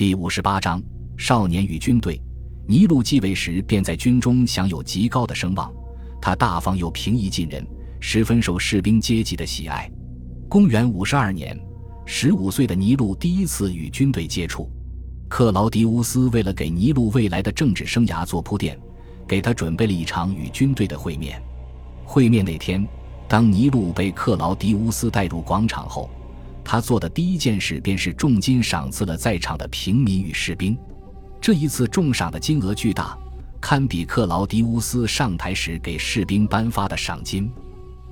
第五十八章少年与军队。尼禄继位时便在军中享有极高的声望，他大方又平易近人，十分受士兵阶级的喜爱。公元五十二年，十五岁的尼禄第一次与军队接触。克劳迪乌斯为了给尼禄未来的政治生涯做铺垫，给他准备了一场与军队的会面。会面那天，当尼禄被克劳迪乌斯带入广场后，他做的第一件事便是重金赏赐了在场的平民与士兵。这一次重赏的金额巨大，堪比克劳迪乌斯上台时给士兵颁发的赏金。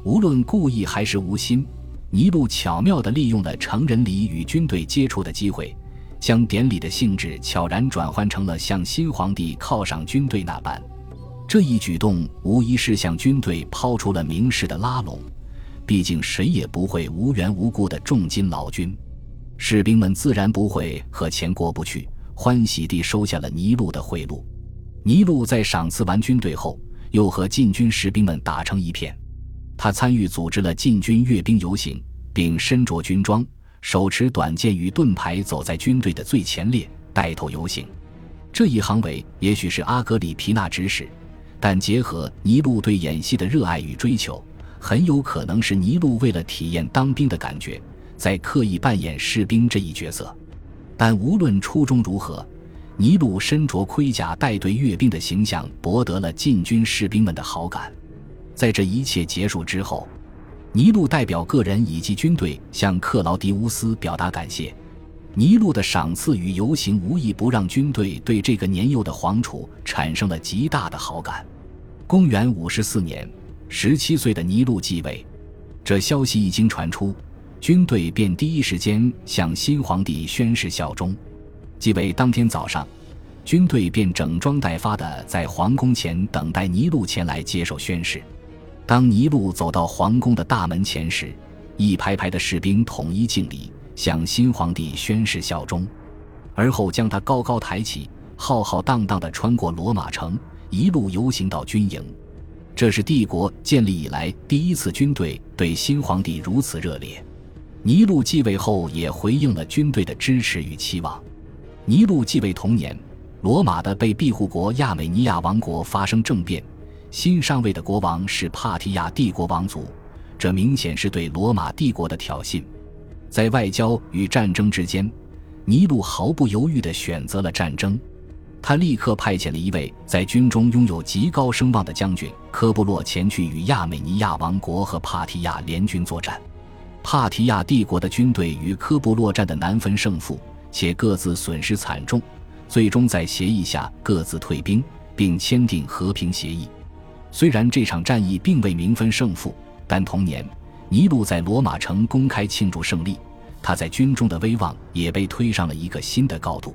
无论故意还是无心，尼禄巧妙地利用了成人礼与军队接触的机会。将典礼的性质悄然转换成了向新皇帝犒赏军队那般，这一举动无疑是向军队抛出了明示的拉拢。毕竟谁也不会无缘无故的重金劳军，士兵们自然不会和钱过不去，欢喜地收下了尼禄的贿赂。尼禄在赏赐完军队后，又和禁军士兵们打成一片。他参与组织了禁军阅兵游行，并身着军装。手持短剑与盾牌，走在军队的最前列，带头游行。这一行为也许是阿格里皮娜指使，但结合尼禄对演戏的热爱与追求，很有可能是尼禄为了体验当兵的感觉，在刻意扮演士兵这一角色。但无论初衷如何，尼禄身着盔甲带队阅兵的形象博得了禁军士兵们的好感。在这一切结束之后。尼禄代表个人以及军队向克劳迪乌斯表达感谢。尼禄的赏赐与游行无一不让军队对这个年幼的皇储产生了极大的好感。公元五十四年，十七岁的尼禄继位，这消息一经传出，军队便第一时间向新皇帝宣誓效忠。继位当天早上，军队便整装待发的在皇宫前等待尼禄前来接受宣誓。当尼禄走到皇宫的大门前时，一排排的士兵统一敬礼，向新皇帝宣誓效忠，而后将他高高抬起，浩浩荡荡地穿过罗马城，一路游行到军营。这是帝国建立以来第一次军队对新皇帝如此热烈。尼禄继位后，也回应了军队的支持与期望。尼禄继位同年，罗马的被庇护国亚美尼亚王国发生政变。新上位的国王是帕提亚帝国王族，这明显是对罗马帝国的挑衅。在外交与战争之间，尼禄毫不犹豫地选择了战争。他立刻派遣了一位在军中拥有极高声望的将军科布洛前去与亚美尼亚王国和帕提亚联军作战。帕提亚帝国的军队与科布洛战的难分胜负，且各自损失惨重，最终在协议下各自退兵，并签订和平协议。虽然这场战役并未明分胜负，但同年，尼禄在罗马城公开庆祝胜利，他在军中的威望也被推上了一个新的高度。